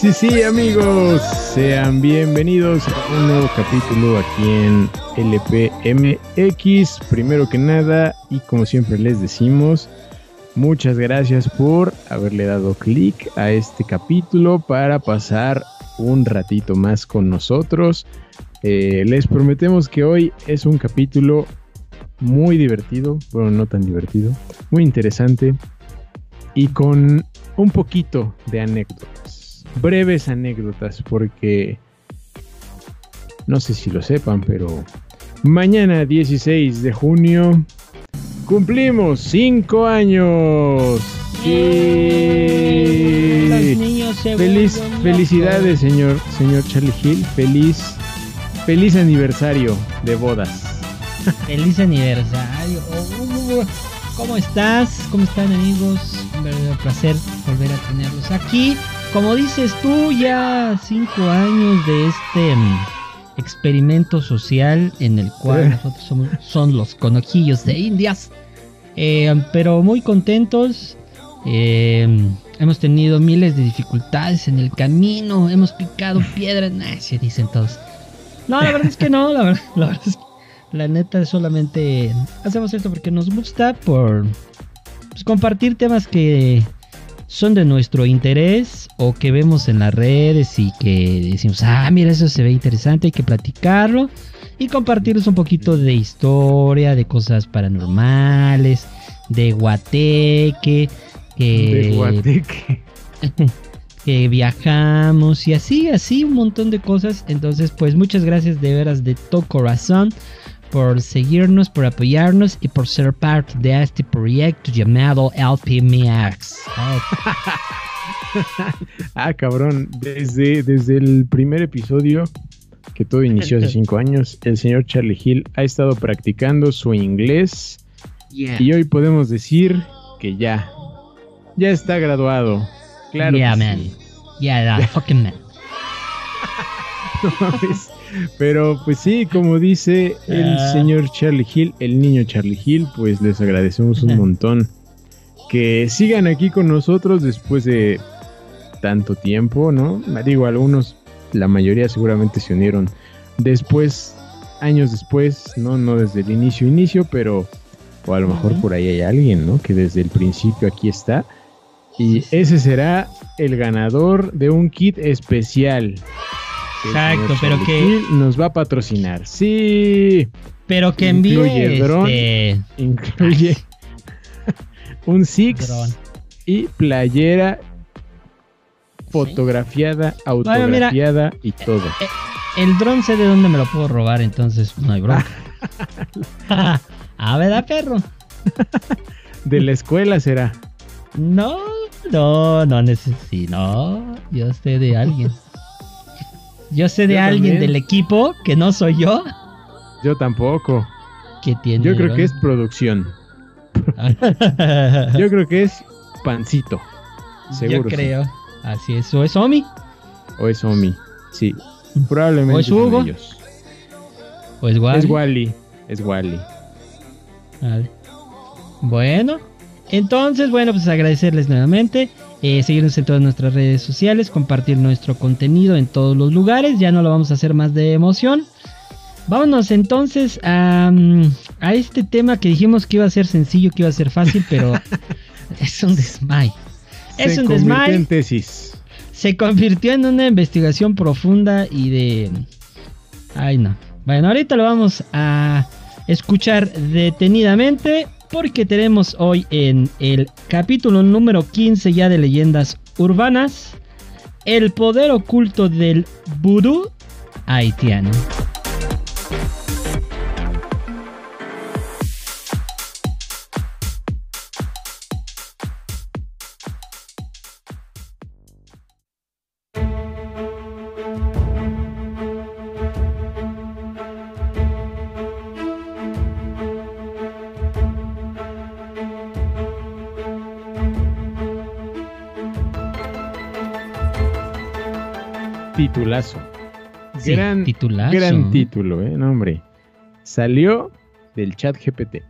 Sí, sí, amigos. Sean bienvenidos a un nuevo capítulo aquí en LPMX. Primero que nada, y como siempre les decimos, muchas gracias por haberle dado clic a este capítulo para pasar un ratito más con nosotros. Eh, les prometemos que hoy es un capítulo muy divertido, bueno, no tan divertido, muy interesante y con un poquito de anécdotas, breves anécdotas, porque no sé si lo sepan, pero mañana 16 de junio cumplimos 5 años. Los Sí. niños se Feliz, felicidades, señor, señor Charlie Hill. Feliz, feliz aniversario de bodas. Feliz aniversario. Oh, ¿Cómo estás? ¿Cómo están amigos? Un verdadero placer volver a tenerlos aquí. Como dices tú, ya cinco años de este mm, experimento social en el cual nosotros somos son los conojillos de Indias. Eh, pero muy contentos. Eh, hemos tenido miles de dificultades en el camino. Hemos picado piedras. Nah, se dicen todos. No, la verdad es que no. La verdad, la verdad es que la neta solamente hacemos esto porque nos gusta. Por pues, compartir temas que son de nuestro interés o que vemos en las redes y que decimos, ah, mira, eso se ve interesante, hay que platicarlo y compartirles un poquito de historia, de cosas paranormales, de guateque, que, De Guateque. que viajamos y así, así un montón de cosas. Entonces, pues muchas gracias de veras de todo corazón por seguirnos, por apoyarnos y por ser parte de este proyecto llamado LPMX. Ah, cabrón. Desde, desde el primer episodio, que todo inició hace cinco años, el señor Charlie Hill ha estado practicando su inglés. Y hoy podemos decir que ya, ya está graduado. Claro. yeah, que man. sí. Yeah, the fucking man. No mames. Pero pues sí, como dice el Ah. señor Charlie Hill, el niño Charlie Hill, pues les agradecemos un montón que sigan aquí con nosotros después de tanto tiempo, ¿no? Digo, algunos, la mayoría seguramente se unieron después, años después, ¿no? No desde el inicio, inicio, pero o a lo mejor por ahí hay alguien, ¿no? Que desde el principio aquí está. Y ese será el ganador de un kit especial. El Exacto, pero Charlie que- nos va a patrocinar. Sí, Pero que Incluye envíe dron. este incluye un Six dron. y playera fotografiada, mira. autografiada y todo. El dron sé de dónde me lo puedo robar, entonces no hay bronca. ah, ¿verdad, perro? De la escuela será. No, no, no necesito. No, yo sé de alguien. Yo sé de Yo alguien también. del equipo que no soy yo Yo tampoco. que tiene. Yo creo que es producción. Yo creo que es pancito. Seguro. Yo sí. creo. Así es. ¿O es Omi? O es Omi. Sí. Probablemente. ¿O es Hugo? ellos. ¿O es Wally? Es Wally. Es Wally. Vale. Bueno, entonces, bueno, pues agradecerles nuevamente. Eh, seguirnos en todas nuestras redes sociales, compartir nuestro contenido en todos los lugares. Ya no lo vamos a hacer más de emoción. Vámonos entonces a, mm, a este tema que dijimos que iba a ser sencillo, que iba a ser fácil, pero es un desmay. Es Se un desmay. en tesis. Se convirtió en una investigación profunda y de... Ay, no. Bueno, ahorita lo vamos a escuchar detenidamente porque tenemos hoy en el capítulo número 15 ya de leyendas urbanas el poder oculto del vudú haitiano. Titulazo. sí, gran, titulazo. gran título, ¿eh? No, hombre. Salió del chat GPT.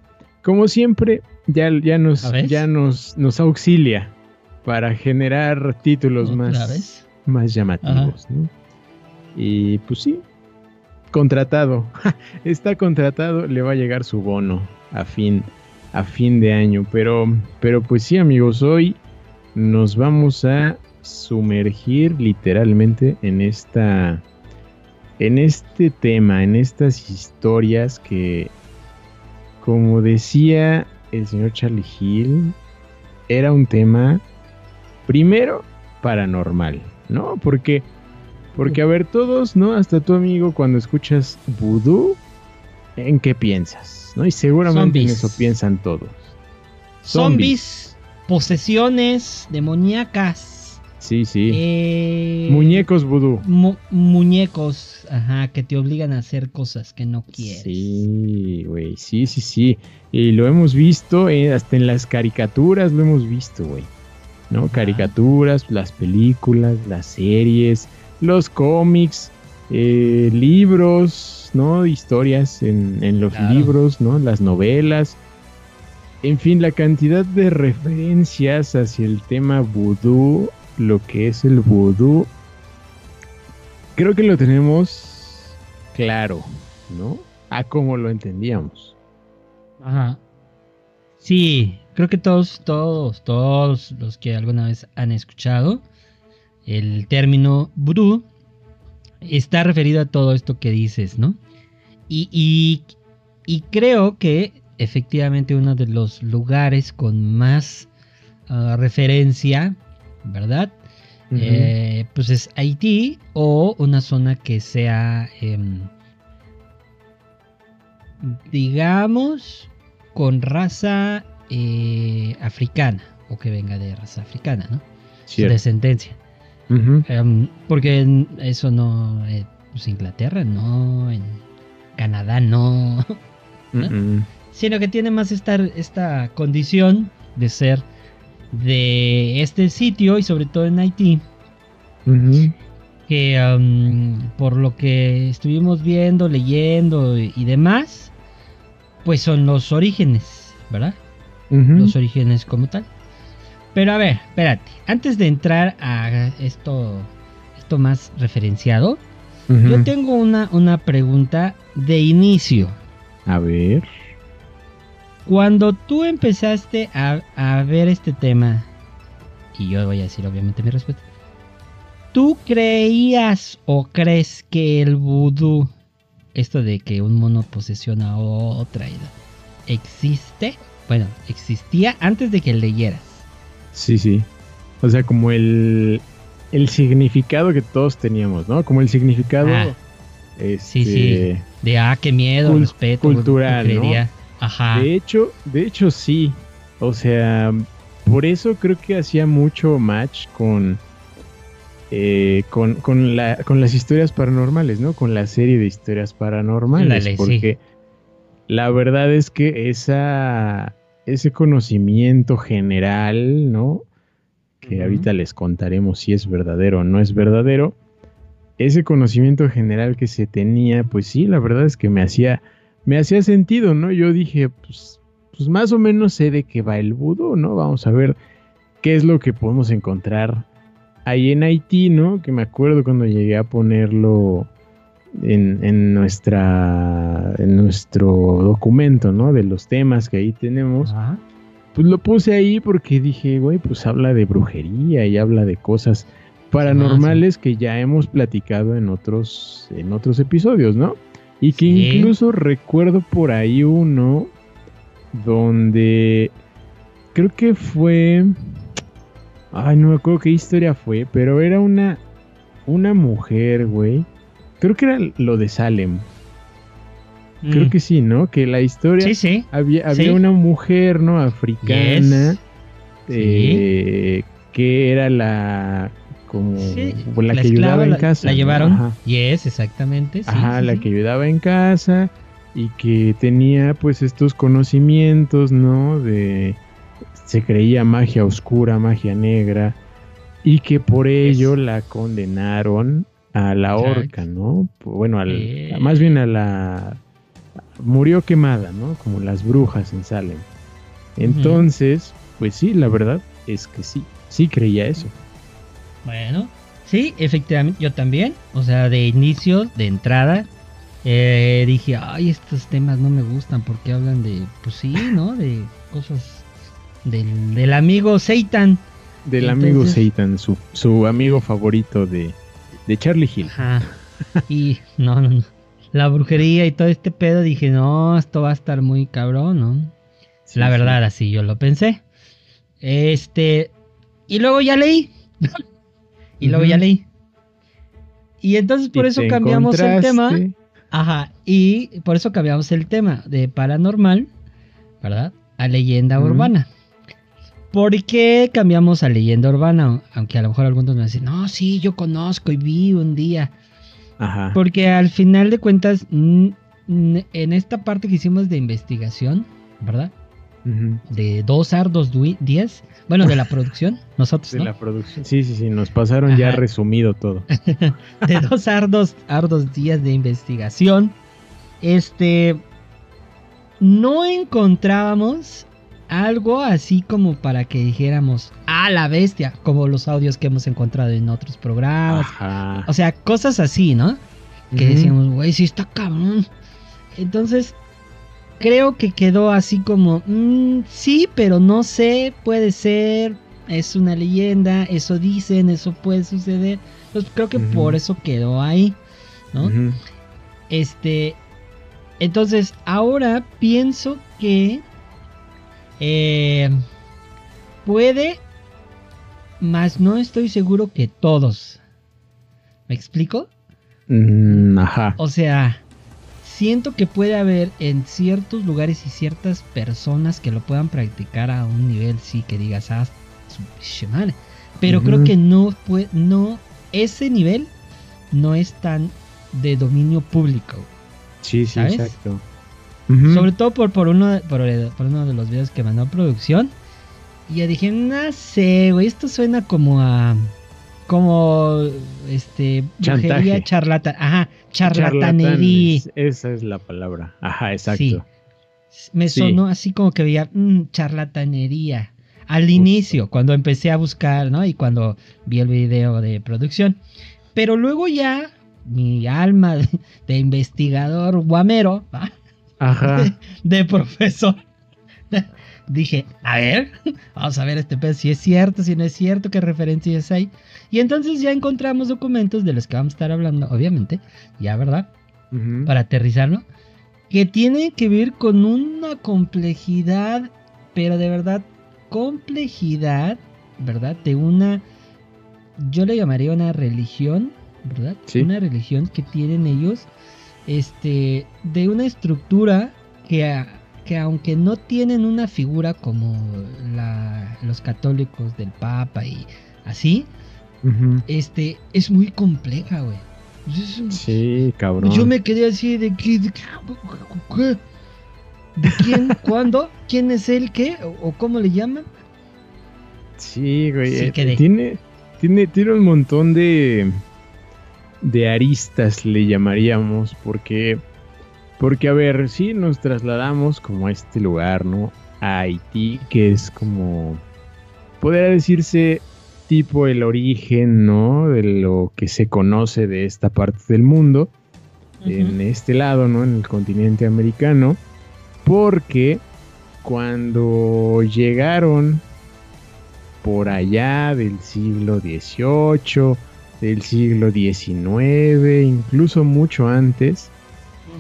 Como siempre, ya, ya, nos, ya nos, nos auxilia para generar títulos ¿Otra más, vez? más llamativos, ¿no? Y pues sí, contratado. Está contratado, le va a llegar su bono a fin, a fin de año. Pero, pero pues sí, amigos, hoy nos vamos a sumergir literalmente en esta. En este tema, en estas historias que, como decía el señor Charlie Hill, era un tema primero paranormal, ¿no? Porque, porque a ver, todos, ¿no? Hasta tu amigo, cuando escuchas vudú, ¿en qué piensas? ¿No? Y seguramente en Zombies. eso piensan todos. Zombies, posesiones demoníacas. Sí, sí. eh, Muñecos vudú. mu- muñecos, ajá, que te obligan a hacer cosas que no quieres. Sí, güey, sí, sí, sí. Y lo hemos visto, eh, hasta en las caricaturas lo hemos visto, güey. ¿No? Caricaturas, las películas, las series, los cómics, eh, libros, ¿no? Historias en, en los Claro. libros, ¿no? Las novelas. En fin, la cantidad de referencias hacia el tema vudú, lo que es el vudú, creo que lo tenemos claro, ¿no? A como lo entendíamos. Ajá. Sí, creo que todos, todos, todos los que alguna vez han escuchado el término vudú está referido a todo esto que dices, ¿no? Y, y- y creo que efectivamente uno de los lugares con más ah, referencia, ¿verdad? Eh, pues es Haití o una zona que sea, em, digamos, con raza eh, africana o que venga de raza africana, ¿no? Cierto. descendencia. Em, porque eso no, eh, pues Inglaterra no, en Canadá no, Mm-mm. sino que tiene más esta, esta condición de ser de este sitio y sobre todo en Haití que am, por lo que estuvimos viendo, leyendo y, y demás, pues son los orígenes, ¿verdad? Los orígenes como tal. Pero a ver, espérate, antes de entrar a esto, esto más referenciado, yo tengo una, una pregunta de inicio. A ver. Cuando tú empezaste a, a ver este tema, y yo voy a decir obviamente mi respuesta, ¿tú creías o crees que el vudú, esto de que un mono posesiona a otra, y- existe? Bueno, existía antes de que leyeras. Sí, sí. O sea, como el, el significado que todos teníamos, ¿no? Como el significado. Ah. este, Sí, sí. De, ah, qué miedo, Cul- respeto. cultural, ¿no? Ajá. De hecho, de hecho sí. O sea, por eso creo que hacía mucho match con, eh, con, con, la, con las historias paranormales, ¿no? Con la serie de historias paranormales. Sí. porque la verdad es que esa, ese conocimiento general, ¿no? Que ahorita les contaremos si es verdadero o no es verdadero. Ese conocimiento general que se tenía, pues sí, la verdad es que me hacía me hacía sentido, ¿no? Yo dije, pues, pues más o menos sé de qué va el vudú, ¿no? Vamos a ver qué es lo que podemos encontrar ahí en Haití, ¿no? Que me acuerdo cuando llegué a ponerlo en, en nuestra, en nuestro documento, ¿no? De los temas que ahí tenemos. Ajá. Pues lo puse ahí porque dije, güey, pues habla de brujería y habla de cosas paranormales que ya hemos platicado en otros, en otros episodios, ¿no? Y que Sí. incluso recuerdo por ahí uno donde creo que fue, ay, no me acuerdo qué historia fue, pero era una, una mujer, güey. Creo que era lo de Salem. Creo Mm. que sí, ¿no? Que la historia Sí, sí. había, había una mujer, ¿no? Africana. Yes. eh, que era la como Sí, la, la que esclava ayudaba en casa. La llevaron. Ajá, Yes, exactamente. sí, Ajá, sí, la que ayudaba en casa y que tenía pues estos conocimientos, ¿no? De se creía magia oscura, magia negra y que por ello la condenaron a la horca, ¿no? Bueno, al- Eh. más bien a la... Murió quemada, ¿no? Como las brujas en Salem. Entonces, pues sí, la verdad es que sí, sí creía eso. Bueno, sí, efectivamente, yo también. O sea, de inicio, de entrada, eh, dije, ay, estos temas no me gustan porque hablan de, pues sí, ¿no? De cosas del, del amigo Satan. Del amigo Satan, su, su amigo favorito de, de Charlie Hill. Ajá. Y no, no, no. La brujería y todo este pedo, dije, no, esto va a estar muy cabrón, ¿no? Sí, La sí. verdad, así yo lo pensé. Este. Y luego ya leí. Y luego ya leí. Y entonces por Y eso cambiamos el tema. Ajá. Y por eso cambiamos el tema de paranormal, ¿verdad? A leyenda urbana. ¿Por qué cambiamos a leyenda urbana? Aunque a lo mejor algunos me dicen, no, sí, yo conozco y vi un día. Ajá. Porque al final de cuentas, en esta parte que hicimos de investigación, ¿verdad? De dos ardos dui- días, bueno, de la producción, nosotros, De ¿no? la producción. Sí, sí, sí, nos pasaron ya resumido todo. De dos ardos, ardos días de investigación, este, no encontrábamos algo así como para que dijéramos, a la bestia, como los audios que hemos encontrado en otros programas, Ajá. o sea, cosas así, ¿no? Que Ujú. decíamos, güey, sí está cabrón. Entonces, creo que quedó así como, mm, sí, pero no sé, puede ser, es una leyenda, eso dicen, eso puede suceder. Pues creo que por eso quedó ahí, ¿no? Este, entonces, ahora pienso que eh, puede, más no estoy seguro que todos. ¿Me explico? Mm, ajá. O sea, siento que puede haber en ciertos lugares y ciertas personas que lo puedan practicar a un nivel, sí, que digas, ah, su pinche madre. Pero creo que no fue, no, ese nivel no es tan de dominio público. Sí, sí, ¿sabes? exacto. Sobre todo por, por, uno, de- por, por uno de los videos que mandó producción. Y yo dije, no sé, güey, esto suena como a. Como. Este. Chantaje. Brujería charlatan. Ajá, charlatanería. Esa es la palabra. Ajá, exacto. Sí. Me Sí. sonó así como que veía mm, charlatanería. Al Justo. inicio, cuando empecé a buscar, ¿no? Y cuando vi el video de producción. Pero luego ya, mi alma de, de investigador guamero, ¿va? Ajá. de profesor. Dije, a ver, vamos a ver este pedo si es cierto, si no es cierto, qué referencias hay. Y entonces ya encontramos documentos de los que vamos a estar hablando, obviamente, ya, ¿verdad? Para aterrizarlo, que tienen que ver con una complejidad, pero de verdad, complejidad, ¿verdad? De una, yo le llamaría una religión, ¿verdad? Sí. Una religión que tienen ellos, este, de una estructura que, a- que aunque no tienen una figura como la- los católicos del Papa y así, Este, es muy compleja, güey. Sí, cabrón. yo me quedé así de qué, de? ¿De quién? ¿Cuándo? ¿Quién es él? ¿Qué? ¿O, cómo le llaman? Sí, güey. Sí, eh, tiene, tiene, tiene un montón de, de aristas, le llamaríamos, porque, porque, a ver, sí nos trasladamos como a este lugar, ¿no? A Haití, que es como, podría decirse, tipo el origen, ¿no? De lo que se conoce de esta parte del mundo, en este lado, ¿no? En el continente americano, porque cuando llegaron por allá del siglo XVIII, del siglo XIX, incluso mucho antes,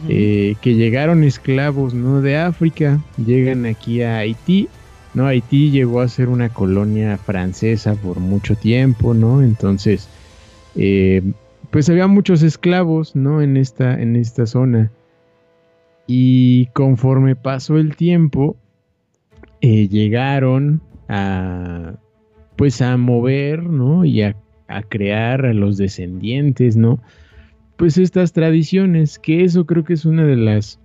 eh, que llegaron esclavos ¿no? de África, llegan aquí a Haití. ¿No? Haití llegó a ser una colonia francesa por mucho tiempo, ¿no? Entonces, eh, pues había muchos esclavos, ¿no? En esta, en esta zona. Y conforme pasó el tiempo, eh, llegaron a, pues a mover, ¿no? Y a, crear a los descendientes, ¿no? Pues estas tradiciones, que eso creo que es una de las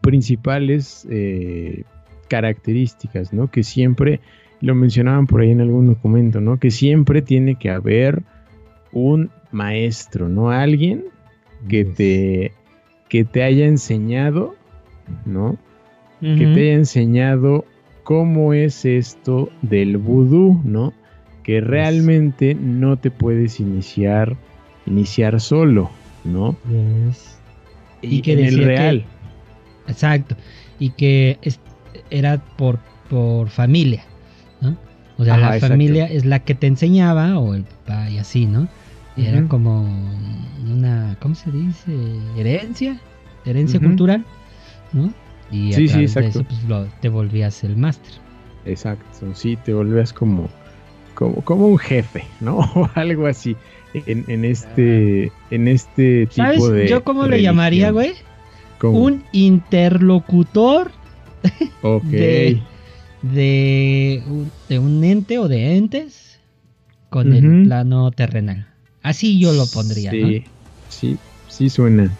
principales eh, características, ¿no? Que siempre, lo mencionaban por ahí en algún documento, ¿no? Que siempre tiene que haber un maestro, ¿no? Alguien que te, que te haya enseñado, ¿no? Que te haya enseñado cómo es esto del vudú, ¿no? Que realmente no te puedes iniciar, iniciar solo, ¿no? Yes. Y que en el que- real. Exacto. Y que es- era por, por familia, ¿no? O sea, Ajá, la exacto. familia es la que te enseñaba, o el papá y así, ¿no? Era como una, ¿cómo se dice? Herencia, herencia cultural, ¿no? Y a Sí, sí, través de eso, pues, lo- te volvías el máster. Exacto, sí, te volvías como, como, como un jefe, ¿no? O algo así. En, en este, en este tipo ¿Sabes? de. Yo cómo lo religión. llamaría, güey? ¿Cómo? Un interlocutor Ok. de- de un, de un ente o de entes con el plano terrenal. Así yo lo pondría, ¿no? Sí, sí, sí suena.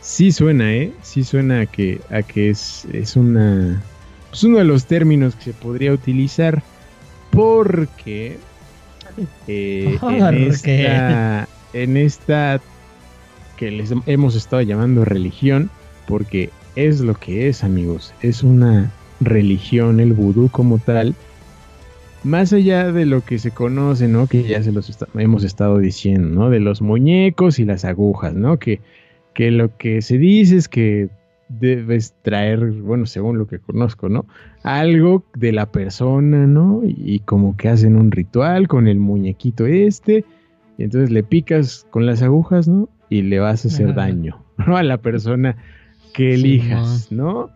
Sí suena, ¿eh? Sí suena a que, a que es, es una. Es uno de los términos que se podría utilizar porque. eh, en, esta, en esta que les hemos estado llamando religión, porque es lo que es, amigos. Es una religión, el vudú como tal. Más allá de lo que se conoce, ¿no? Que ya se los hemos estado diciendo, ¿no? De los muñecos y las agujas, ¿no? Que, que lo que se dice es que debes traer, bueno, según lo que conozco, ¿no? Algo de la persona, ¿no? Y, y como que hacen un ritual con el muñequito este, y entonces le picas con las agujas, ¿no? Y le vas a hacer Ajá. daño, ¿no? A la persona que Sí, elijas, ¿no?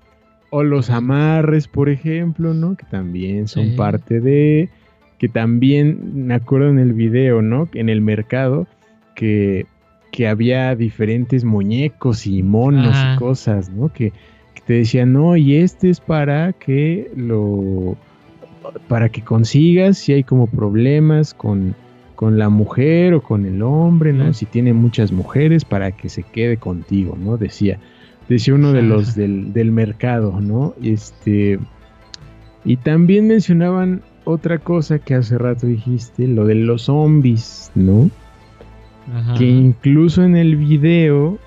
O los amarres, por ejemplo, ¿no? Que también son Sí. parte de... Que también, me acuerdo en el video, ¿no? En el mercado, que, que había diferentes muñecos y monos Ajá. y cosas, ¿no? Que, que te decían, no, y este es para que lo... Para que consigas si hay como problemas con, con la mujer o con el hombre, ¿no? Si tiene muchas mujeres, para que se quede contigo, ¿no? Decía decía uno de los del, del mercado, ¿no? Este, y también mencionaban otra cosa que hace rato dijiste, lo de los zombies, ¿no? Ajá. Que incluso en el video,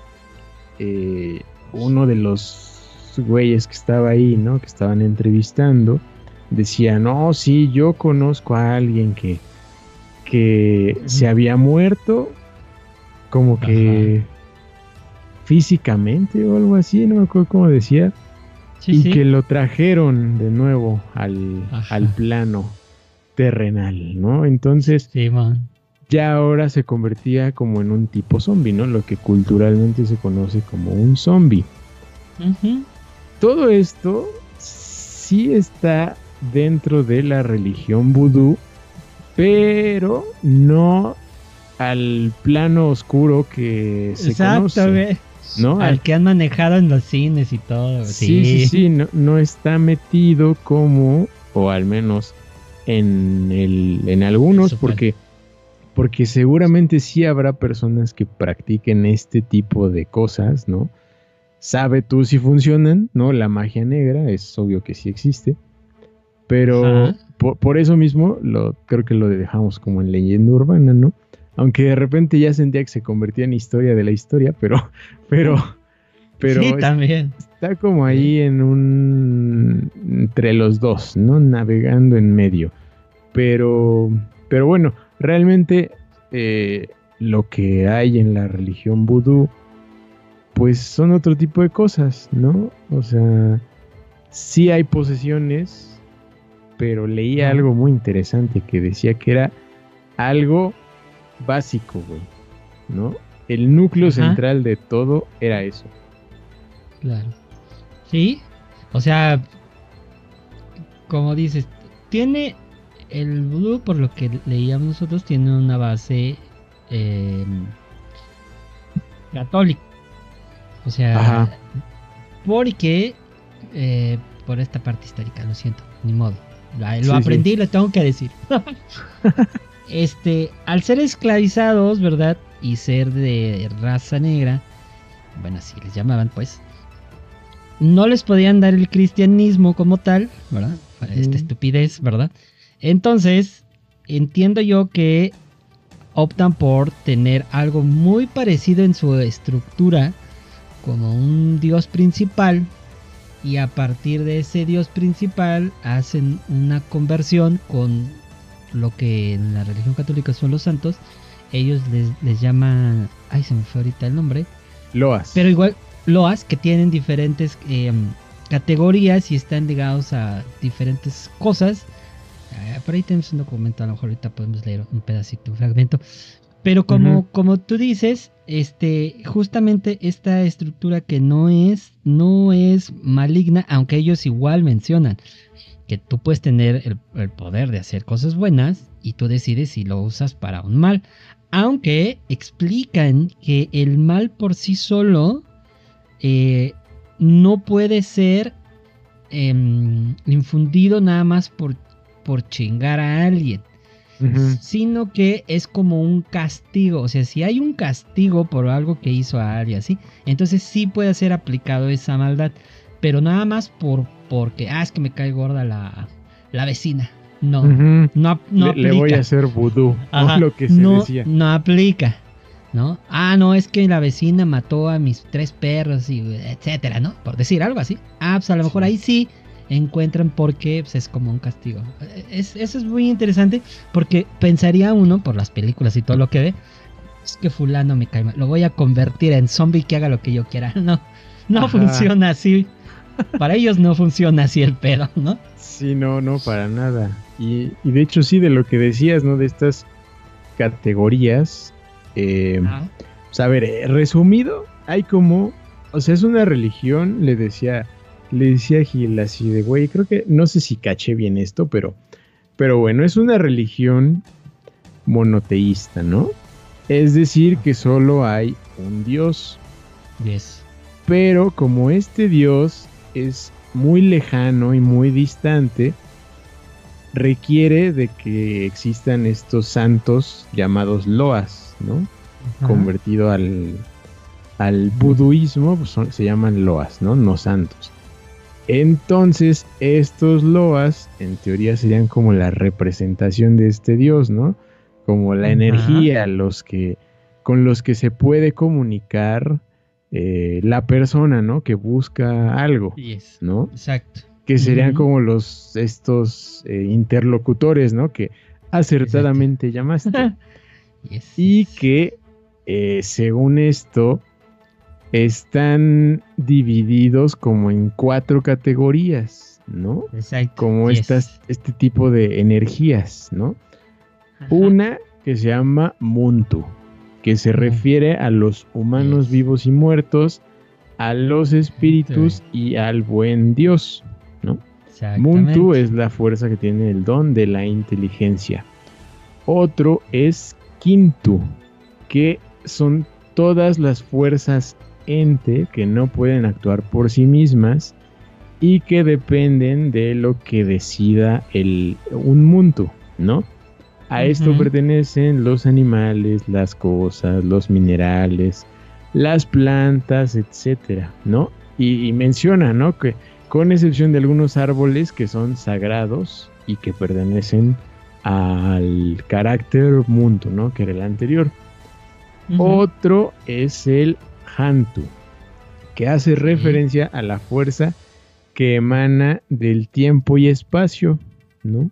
eh, uno de los güeyes que estaba ahí, ¿no? Que estaban entrevistando, decía, no, sí, yo conozco a alguien que, que se había muerto, como que físicamente o algo así, no me acuerdo cómo decía, Sí, y sí. que lo trajeron de nuevo al, al plano terrenal, ¿no? Entonces Sí, man. ya ahora se convertía como en un tipo zombie, ¿no? Lo que culturalmente se conoce como un zombie. Todo esto sí está dentro de la religión vudú, pero no al plano oscuro que se Exacto, conoce. ¿No? Al que han manejado en los cines y todo. sí, sí, sí, no, no está metido como, o al menos en, el, en algunos, porque, porque seguramente sí habrá personas que practiquen este tipo de cosas, ¿no? Sabe tú si funcionan, ¿no? La magia negra es obvio que sí existe, pero por, por eso mismo lo, creo que lo dejamos como en leyenda urbana, ¿no? Aunque de repente ya sentía que se convertía en historia de la historia, pero, pero, pero sí, también. está como ahí en un entre los dos, ¿no? Navegando en medio. Pero, pero bueno, realmente eh, lo que hay en la religión vudú, pues son otro tipo de cosas, ¿no? O sea, sí hay posesiones, pero leía algo muy interesante que decía que era algo básico, güey, ¿no? El núcleo Ajá. central de todo era eso. Claro. Sí. O sea, como dices, tiene el vudú, por lo que leíamos nosotros, tiene una base eh, católica. O sea, Ajá. porque eh, por esta parte histórica, lo siento, ni modo. Lo, Sí, aprendí y lo tengo que decir. este, al ser esclavizados, ¿verdad? Y ser de raza negra, bueno, así les llamaban, pues, no les podían dar el cristianismo como tal, ¿verdad? Esta Mm. estupidez, ¿verdad? Entonces, entiendo yo que optan por tener algo muy parecido en su estructura como un dios principal y a partir de ese dios principal hacen una conversión con lo que en la religión católica son los santos. Ellos les, les llaman, ay se me fue ahorita el nombre, Loas. pero igual loas que tienen diferentes eh, categorías y están ligados a diferentes cosas. Eh, por ahí tenemos un documento, a lo mejor ahorita podemos leer un pedacito, un fragmento. Pero como, como tú dices, este, justamente esta estructura que no es, no es maligna, aunque ellos igual mencionan que tú puedes tener el, el poder de hacer cosas buenas y tú decides si lo usas para un mal. Aunque explican que el mal por sí solo eh, no puede ser em, infundido nada más por, por chingar a alguien sino que es como un castigo. O sea, si hay un castigo por algo que hizo a alguien así, entonces sí puede ser aplicado esa maldad. Pero nada más por porque, ah, es que me cae gorda la, la vecina. No, no, no le, le voy aplica. a hacer vudú, ¿no? Ajá, lo que se no, decía. no aplica. ¿No? Ah, no, es que la vecina mató a mis tres perros y etcétera, ¿no? Por decir algo así. Ah, pues a lo mejor Sí. ahí sí encuentran porque pues, es como un castigo. Es, eso es muy interesante porque pensaría uno, por las películas y todo lo que ve, es que fulano me cae mal, lo voy a convertir en zombie que haga lo que yo quiera. No, no Ajá. funciona así. Para ellos no funciona así el pedo, ¿no? Sí, no, no, para nada. Y, y de hecho sí, de lo que decías, ¿no? De estas categorías. eh, Ah, pues, a ver, eh, resumido, hay como, o sea, es una religión, le decía, le decía a Gil así de, güey, creo que, no sé si caché bien esto, pero, pero bueno, es una religión monoteísta, ¿no? Es decir, que solo hay un Dios, yes. pero como este Dios es muy lejano y muy distante, requiere de que existan estos santos llamados loas, ¿no? Ajá. convertido al, al buduismo, pues son- se llaman loas, ¿no? No santos. Entonces, estos loas, en teoría, serían como la representación de este dios, ¿no? Como la Ajá. energía, los que, con los que se puede comunicar eh, la persona, ¿no? Que busca algo, Yes. ¿no? Exacto. Que serían como los, estos eh, interlocutores, ¿no? Que acertadamente llamaste Yes. y que eh, según esto están divididos como en cuatro categorías, ¿no? Exacto. Como yes. estas, este tipo de energías, ¿no? Ajá. Una que se llama Muntu, que se refiere a los humanos vivos y muertos, a los espíritus y al buen Dios. Muntu Exactamente. es la fuerza que tiene el don de la inteligencia. Otro es Quintu, que son todas las fuerzas ente que no pueden actuar por sí mismas y que dependen de lo que decida el, un Muntu, ¿no? A esto pertenecen los animales, las cosas, los minerales, las plantas, etcétera, ¿no? Y, y menciona, ¿no? Que con excepción de algunos árboles que son sagrados y que pertenecen al carácter mundo, ¿no? Que era el anterior. Otro es el Hantu, que hace referencia a la fuerza que emana del tiempo y espacio, ¿no?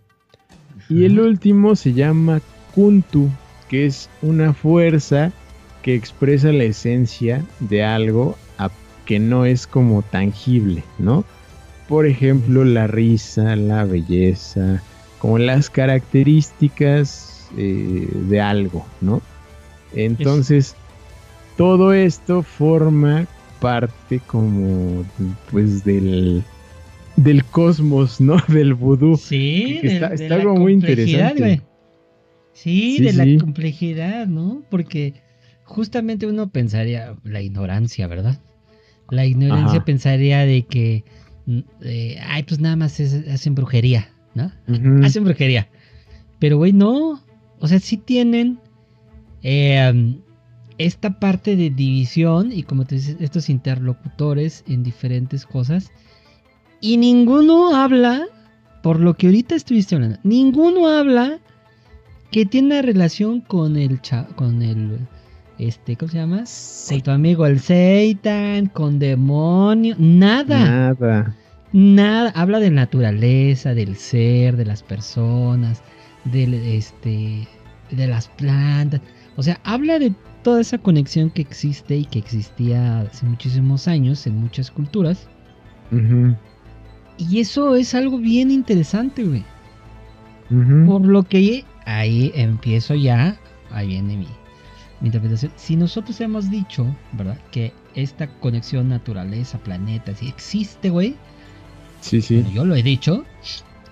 Y el último se llama Kuntu, que es una fuerza que expresa la esencia de algo a- que no es como tangible, ¿no? Por ejemplo, la risa, la belleza, como las características eh, de algo, ¿no? Entonces, todo esto forma parte como, pues, del, del cosmos, ¿no? Del vudú. Sí, de- está- de está la algo muy complejidad, interesante. Sí, Sí, de sí. la complejidad, ¿no? Porque justamente uno pensaría la ignorancia, ¿verdad? La ignorancia Ajá. pensaría de que, mm, eh, ay, pues nada más es- hacen brujería, ¿no? Hacen brujería. Pero, güey, no. O sea, sí tienen eh, esta parte de división y como te dices, estos interlocutores en diferentes cosas. Y ninguno habla, por lo que ahorita estuviste hablando, ninguno habla que tiene una relación con el cha- con el este, ¿cómo se llama? Con tu amigo el Seitan, con demonio, nada, Nada. nada, habla de naturaleza, del ser, de las personas, del este de las plantas, o sea, habla de toda esa conexión que existe y que existía hace muchísimos años en muchas culturas. Y eso es algo bien interesante, güey. Por lo que ahí empiezo ya, ahí viene mi, mi interpretación. Si nosotros hemos dicho, ¿verdad? Que esta conexión naturaleza, planeta, si existe, güey. Sí, sí. yo lo he dicho.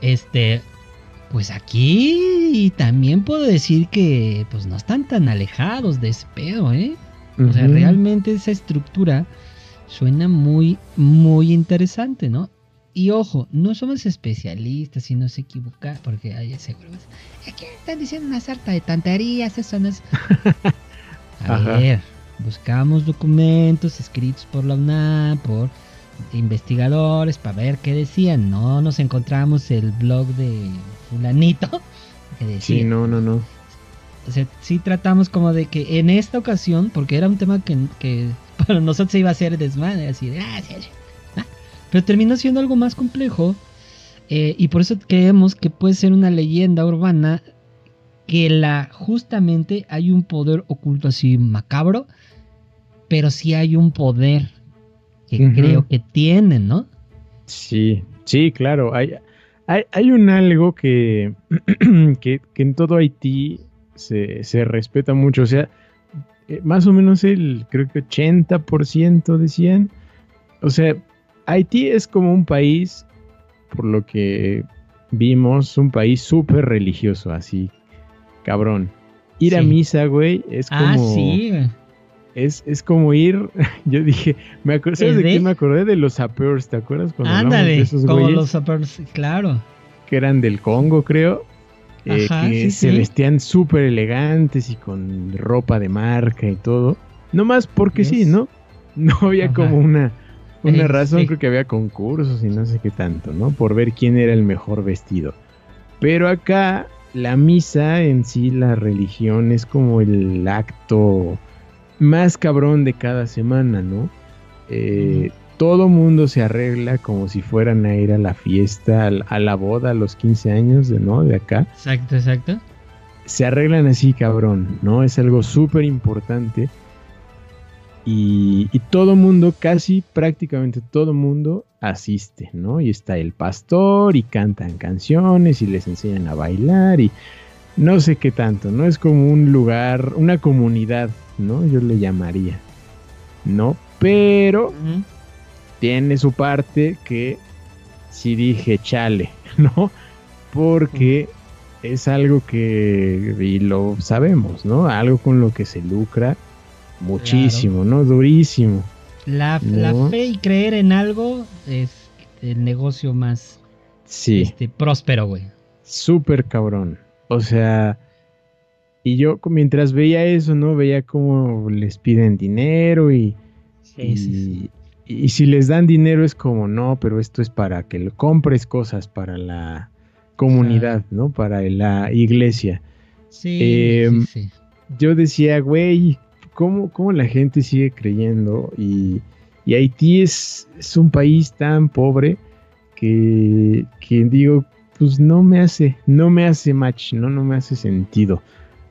Este, pues aquí también puedo decir que pues no están tan alejados de ese pedo, ¿eh? O sea, realmente esa estructura suena muy, muy interesante, ¿no? Y ojo, no somos especialistas si nos equivocamos, porque hay seguro. Aquí están diciendo una sarta de tonterías, eso no es. A ver, buscamos documentos escritos por la UNAM, por investigadores, para ver qué decían. No nos encontramos el blog de Fulanito que decía. Sí, no, no, no. O sea, sí tratamos como de que en esta ocasión, porque era un tema que, que para nosotros se iba a hacer desmadre, así de, ah, sí, sí, ah", pero terminó siendo algo más complejo eh, y por eso creemos que puede ser una leyenda urbana que la justamente hay un poder oculto así macabro, pero sí hay un poder que creo que tienen, ¿no? Sí, sí, claro. Hay, hay, hay un algo que, que, que en todo Haití se, se respeta mucho. O sea, eh, más o menos el, creo que 80% decían. O sea, Haití es como un país, por lo que vimos, un país súper religioso, así, cabrón. Ir a misa, güey, es como... Ah, sí. Es, es como ir, yo dije, me acuerdo, ¿sabes ¿Es de de? quién me acordé? De los Sapeurs, ¿te acuerdas? Cuando hablamos de Ándale, esos como güeyes los suppers, claro. que eran del Congo, creo, eh, Ajá, que sí, se sí. vestían súper elegantes y con ropa de marca y todo. No más porque sí. ¿no? No había Ajá. como una, una razón, sí. creo que había concursos y no sé qué tanto, ¿no? Por ver quién era el mejor vestido. Pero acá la misa en sí, la religión, es como el acto más cabrón de cada semana, ¿no? Eh, Todo mundo se arregla como si fueran a ir a la fiesta, a la boda, a los 15 años, de, ¿no? De acá. Exacto, exacto. Se arreglan así, cabrón, ¿no? Es algo súper importante. Y, y todo mundo, casi prácticamente todo mundo asiste, ¿no? Y está el pastor y cantan canciones y les enseñan a bailar y no sé qué tanto, ¿no? Es como un lugar, una comunidad, ¿no? Yo le llamaría, ¿no? Pero tiene su parte que sí dije chale, ¿no? Porque es algo que, y lo sabemos, ¿no? Algo con lo que se lucra muchísimo, ¿no? Durísimo. La, fe y creer en algo es el negocio más Sí, este, próspero, güey. súper cabrón. O sea, y yo mientras veía eso, ¿no? Veía cómo les piden dinero y, Sí, sí, sí. y, y si les dan dinero es como, no, pero esto es para que lo compres cosas para la comunidad, ¿no? Para la iglesia. Sí, Em, sí, sí. Yo decía, güey, ¿cómo, cómo la gente sigue creyendo? Y, y Haití es, es un país tan pobre que, que digo, pues no me hace, no me hace match, ¿no? No me hace sentido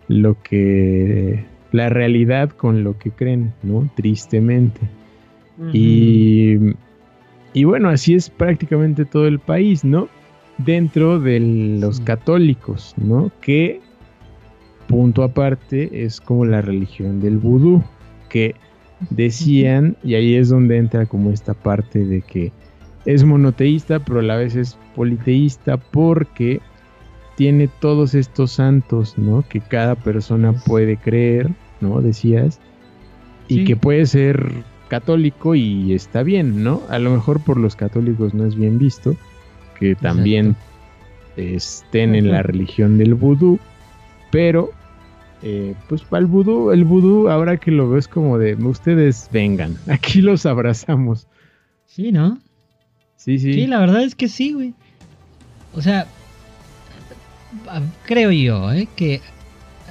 lo que, la realidad con lo que creen, ¿no? Tristemente. Y, y bueno, así es prácticamente todo el país, ¿no? Dentro de los Sí. católicos, ¿no? Que, punto aparte, es como la religión del vudú, que decían, y ahí es donde entra como esta parte de que es monoteísta, pero a la vez es politeísta porque tiene todos estos santos, ¿no? Que cada persona puede creer, ¿no? Decías, y Sí. que puede ser católico y está bien, ¿no? A lo mejor por los católicos no es bien visto que también estén en la religión del vudú, pero eh, pues para el vudú, el vudú ahora que lo veo es como de ustedes vengan, aquí los abrazamos. Sí, ¿no? Sí, sí. Sí. la verdad es que sí, güey. O sea, creo yo, ¿eh? que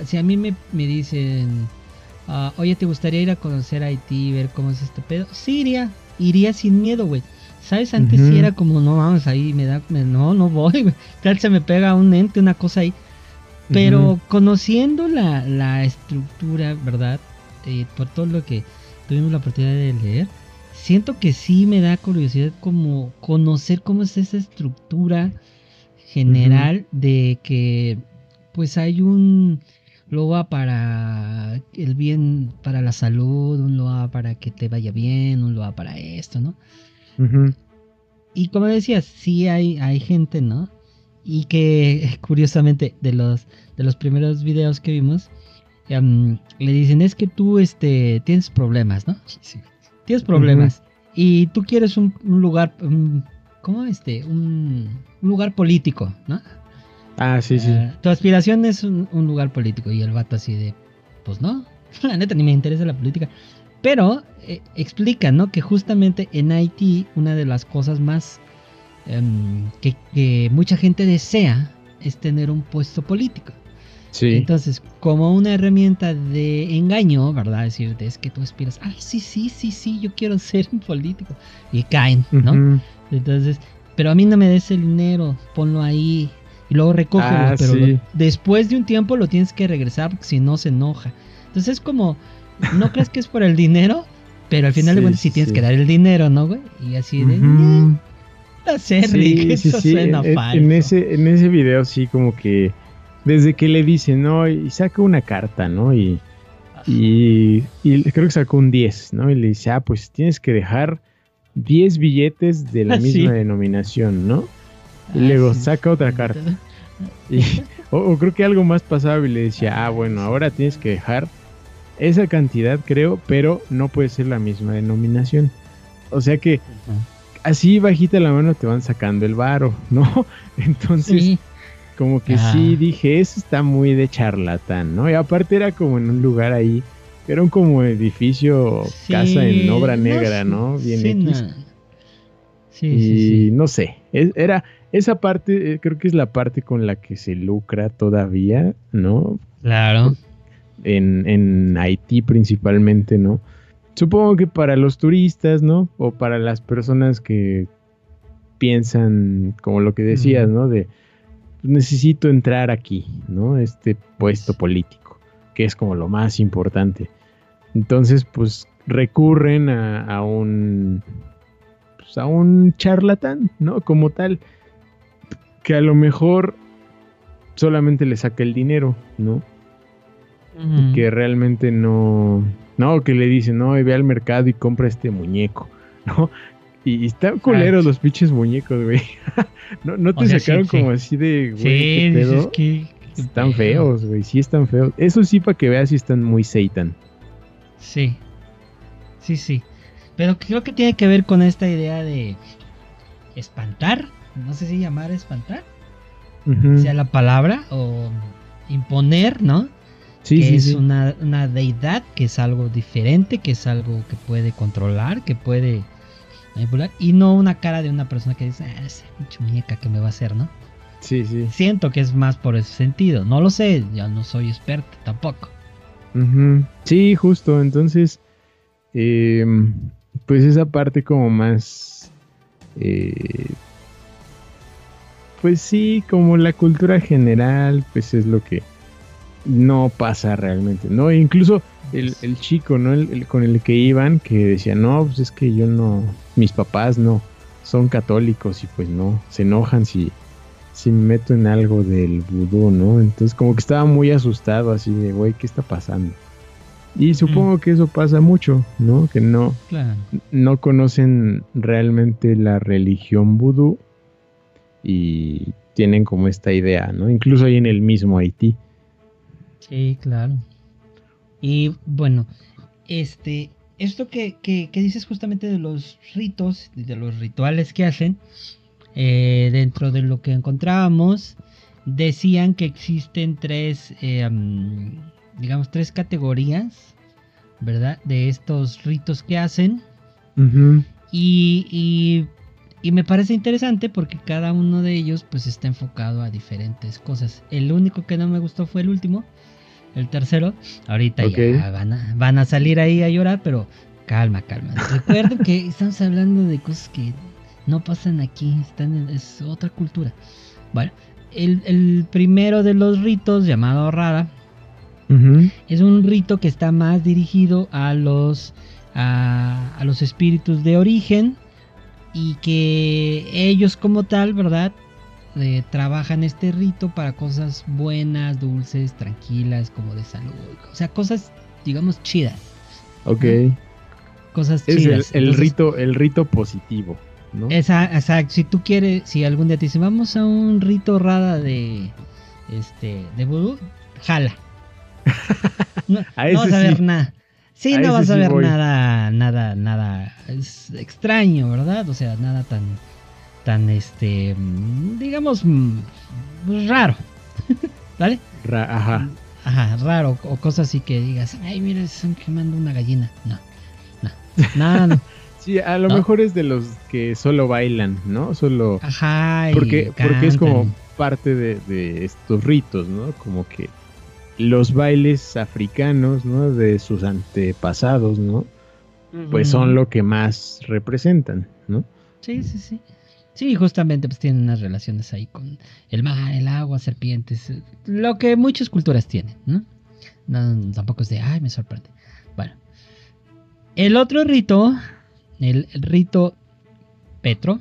si a mí me, me dicen, ah, oye, ¿te gustaría ir a conocer Haití, ver cómo es este pedo? Sí, iría, iría sin miedo, güey. ¿Sabes? Antes sí era como, no vamos ahí, me da, me- no, no voy, güey. Tal se me pega un ente, una cosa ahí. Pero conociendo la, la estructura, ¿verdad? Eh, por todo lo que tuvimos la oportunidad de leer, siento que sí me da curiosidad como conocer cómo es esa estructura general de que pues hay un loa para el bien, para la salud, un loa para que te vaya bien, un loa para esto, ¿no? Y como decías, sí hay, hay gente, ¿no? Y que curiosamente de los, de los primeros videos que vimos, em, le dicen, es que tú este, tienes problemas, ¿no? Tienes problemas. Y tú quieres un, un lugar, un- ¿cómo este? Un, un lugar político, ¿no? Ah, sí, sí. Eh, tu aspiración es un, un lugar político. Y el vato así de, pues no, la neta ni me interesa la política. Pero eh, explica, ¿no? Que justamente en Haití una de las cosas más em, que, que mucha gente desea es tener un puesto político. sí. Entonces, como una herramienta de engaño, ¿verdad? Decirte, es que tú aspiras, ah, sí, sí, sí, sí, yo quiero ser un político. Y caen, ¿no? Entonces, pero a mí no me des el dinero, ponlo ahí y luego recógelo, Ah, pero sí. lo- después de un tiempo lo tienes que regresar porque si no se enoja. Entonces es como, no crees que es por el dinero, pero al final de Sí, cuentas sí sí, tienes que dar el dinero, ¿no, güey? Y así de, Ujú. "Eh, no sé, Sí, Rick, sí, eso sí, suena en- falso. En ese, en ese video sí como que desde que le dice, ¿no? Y saca una carta, ¿no? Y, y, y creo que sacó un 10, ¿no? Y le dice, ah, pues tienes que dejar 10 billetes de la sí. misma denominación, ¿no? Y Ah, luego sí. saca otra carta. Y- o, o creo que algo más pasaba y le decía, ah, bueno, ahora tienes que dejar esa cantidad, creo, pero no puede ser la misma denominación. O sea que. Así bajita la mano te van sacando el varo, ¿no? Entonces, Sí, como que Ah. sí dije, eso está muy de charlatán, ¿no? Y aparte era como en un lugar ahí, era un como edificio, casa en obra no negra, sé, ¿no? Bien sí, X. no. Sí, y no sé, es- era esa parte, eh, creo que es la parte con la que se lucra todavía, ¿no? Claro. En, en Haití principalmente, ¿no? Supongo que para los turistas, ¿no? O para las personas que piensan, como lo que decías. ¿no? De necesito entrar aquí, ¿no? Este puesto político, que es como lo más importante. Entonces, pues recurren a, a un pues, a un charlatán, ¿no? Como tal, que a lo mejor solamente le saca el dinero, ¿no? Que realmente no, no, que le dicen, no, ve al mercado y compra este muñeco, ¿no? Y, y están culeros los pinches muñecos, güey. no, no te O sea, sí, sacaron sí. como así de, güey, Sí, ¿qué pedo? que... Están feos, güey, sí están feos. Eso sí, para que veas, sí están muy Satan. Sí. Sí, sí. Pero creo que tiene que ver con esta idea de espantar. No sé si llamar espantar. Ujú. Sea la palabra. O imponer, ¿no? Sí, que sí, es sí. Una, una deidad, que es algo diferente, que es algo que puede controlar, que puede manipular. Y no una cara de una persona que dice, ah, esa pinche muñeca que me va a hacer, ¿no? Sí, sí. Siento que es más por ese sentido. No lo sé, yo no soy experto tampoco. Sí, justo. Entonces, eh, pues esa parte como más... eh, pues sí, como la cultura general, pues es lo que no pasa realmente, ¿no? E incluso el, el chico, ¿no? El, el con el que iban, que decía, no, pues es que yo no, mis papás no, son católicos y pues no, se enojan si, si me meto en algo del vudú, ¿no? Entonces como que estaba muy asustado así de, güey, ¿qué está pasando? Y supongo que eso pasa mucho, ¿no? Que no, Claro. no conocen realmente la religión vudú y tienen como esta idea, ¿no? Incluso ahí en el mismo Haití. Sí, claro. Y bueno, este, esto que, que, que dices justamente de los ritos, de los rituales que hacen, eh, dentro de lo que encontrábamos, decían que existen tres, eh, digamos, tres categorías, ¿verdad? De estos ritos que hacen. Y, y Y me parece interesante porque cada uno de ellos pues está enfocado a diferentes cosas. El único que no me gustó fue el último, el tercero. Ahorita ya van a, van a salir ahí a llorar, pero calma, calma. Recuerden que estamos hablando de cosas que no pasan aquí, están en- es otra cultura. Bueno, el, el primero de los ritos llamado Rara es un rito que está más dirigido a los a, a los espíritus de origen y que ellos como tal, ¿verdad? Eh, trabajan este rito para cosas buenas, dulces, tranquilas, como de salud, o sea, cosas, digamos, chidas, Ok. cosas Es el, chidas. el Entonces, rito, el rito positivo, ¿no? Exacto, si tú quieres, si algún día te dicen, vamos a un rito rara de, este, de vudú, jala. No, A no ese vas a ver sí. nada. Sí, A no vas a sí ver voy. nada, nada, nada es extraño, ¿verdad? O sea, nada tan, tan, este, digamos, mm, pues, raro, ¿vale? Ra- Ajá. Ajá, raro, o cosas así que digas, ay, mira, están quemando una gallina. No, no, no, no. Sí, a lo ¿No? mejor es de los que solo bailan, ¿no? Solo Ajá, y porque porque es como parte de, de estos ritos, ¿no? Como que los bailes africanos, ¿no? De sus antepasados, ¿no? Pues son lo que más representan, ¿no? Sí, sí, sí. Sí, justamente pues tienen unas relaciones ahí con el mar, el agua, serpientes, eh, lo que muchas culturas tienen, ¿no? No, tampoco es de, ay, me sorprende. Bueno, el otro rito, el, el rito Petro,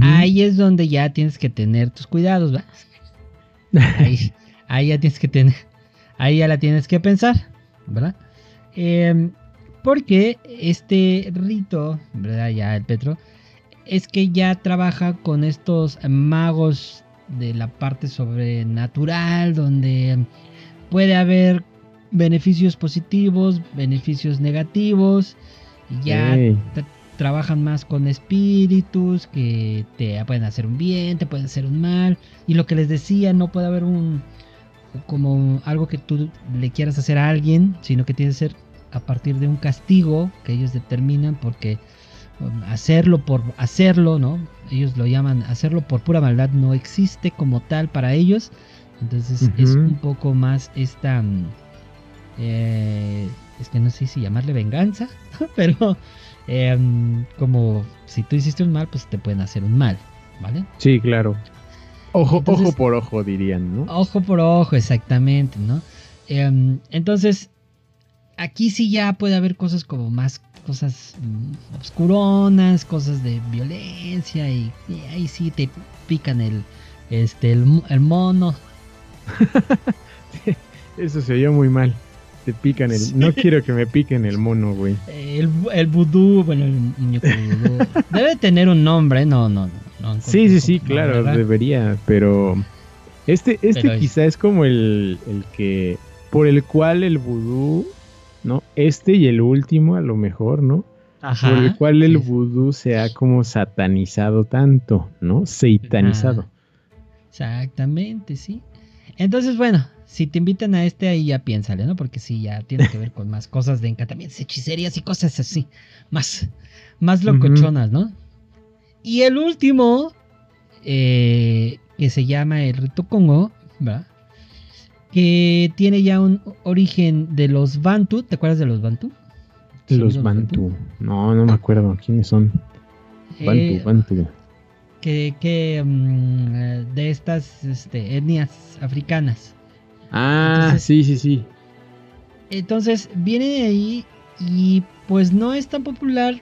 ahí es donde ya tienes que tener tus cuidados, ¿va? Ahí, ahí ya tienes que tener, ahí ya la tienes que pensar, ¿verdad? Em, porque este rito, ¿verdad? Ya el Petro, es que ya trabaja con estos magos de la parte sobrenatural, donde puede haber beneficios positivos, beneficios negativos, y ya tra- trabajan más con espíritus que te pueden hacer un bien, te pueden hacer un mal. Y lo que les decía, no puede haber un como algo que tú le quieras hacer a alguien, sino que tiene que ser a partir de un castigo que ellos determinan porque hacerlo por hacerlo, ¿no? Ellos lo llaman hacerlo por pura maldad no existe como tal para ellos. Entonces es un poco más esta mm, eh, es que no sé si llamarle venganza, pero em, como si tú hiciste un mal, pues te pueden hacer un mal, ¿vale? Sí, claro. Ojo, Entonces- ojo por ojo, dirían, ¿no? Ojo por ojo, exactamente, ¿no? Em, entonces, aquí sí ya puede haber cosas como más cosas mm, obscuronas, cosas de violencia y, y ahí sí te pican el este el, mo- el mono. Eso se oyó muy mal. Te pican el. No quiero que me piquen el mono, güey. El, el vudú, bueno, el muñeco vudú. Debe tener un nombre, no, no, no. no Sí, sí, sí, claro, ¿verdad? debería, pero este, este Pero es- quizá es como el, el que, por el cual el vudú, ¿no? Este y el último a lo mejor, ¿no? Ajá, por el cual el sí, vudú se ha como satanizado tanto, ¿no? Seitanizado. Ajá. Exactamente, sí. Entonces, bueno, si te invitan a este, ahí ya piénsale, ¿no? Porque sí, ya tiene que ver con más cosas de encantamientos, hechicerías y cosas así. Más, más locochonas, ¿no? Y el último, eh, que se llama el rito Congo, ¿verdad? Que tiene ya un origen de los Bantu. ¿Te acuerdas de los Bantu? Los Bantu. No, no me acuerdo quiénes son. Bantu, Eh, Bantu. que, que, mm, eh, de estas este, etnias africanas. Ah, entonces- sí, sí, sí. Entonces viene de ahí y pues no es tan popular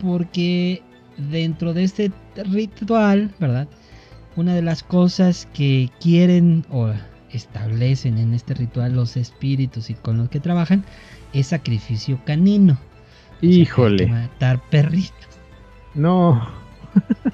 porque dentro de este ritual, ¿verdad? Una de las cosas que quieren o establecen en este ritual los espíritus y con los que trabajan es sacrificio canino. O sea, Híjole. matar perritos. No.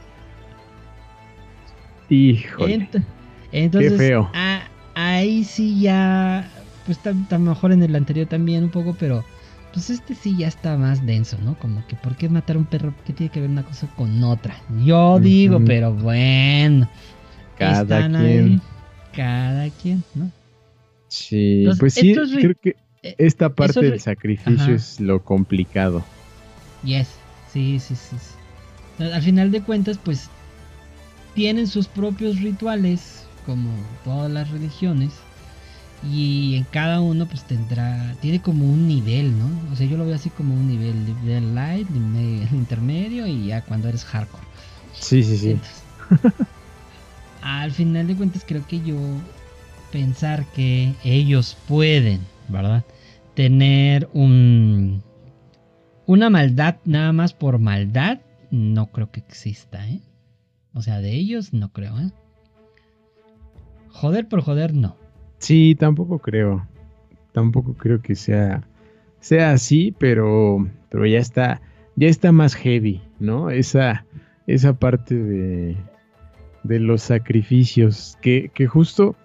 Híjole. Ent- entonces, feo. a- ahí sí ya, pues está, mejor en el anterior también un poco, pero pues este sí ya está más denso, ¿no? Como que, ¿por qué matar a un perro? ¿Qué tiene que ver una cosa con otra? Yo digo, pero bueno. Cada quien. ahí, cada quien, ¿no? Sí, Entonces, pues sí, creo que eh, esta parte del sacrificio Ajá. es lo complicado. Yes, sí, sí, sí. sí. Al final de cuentas, pues tienen sus propios rituales, como todas las religiones, y en cada uno pues tendrá, tiene como un nivel, ¿no? O sea, yo lo veo así como un nivel, nivel light, nivel intermedio y ya cuando eres hardcore. Sí, sí, sí. Entonces, al final de cuentas creo que yo pensar que ellos pueden, ¿verdad? Tener un una maldad nada más por maldad, no creo que exista, ¿eh? O sea, de ellos no creo, ¿eh? Joder por joder, no. Sí, tampoco creo. Tampoco creo que sea, sea así, pero, pero ya está, ya está más heavy, ¿no? Esa, esa parte de, de los sacrificios, que, que justo,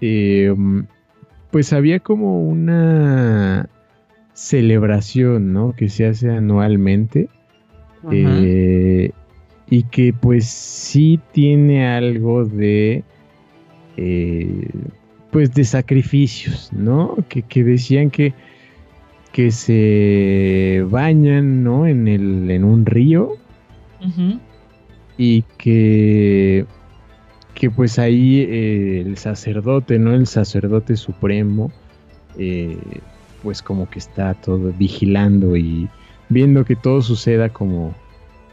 eh, pues había como una celebración, ¿no? Que se hace anualmente. Eh, y que pues sí tiene algo de eh, pues de sacrificios, ¿no? Que, que decían que, que se bañan, ¿no? En, el, en un río. Y que, que pues ahí eh, el sacerdote, ¿no? El sacerdote supremo, eh, pues como que está todo vigilando y viendo que todo suceda como,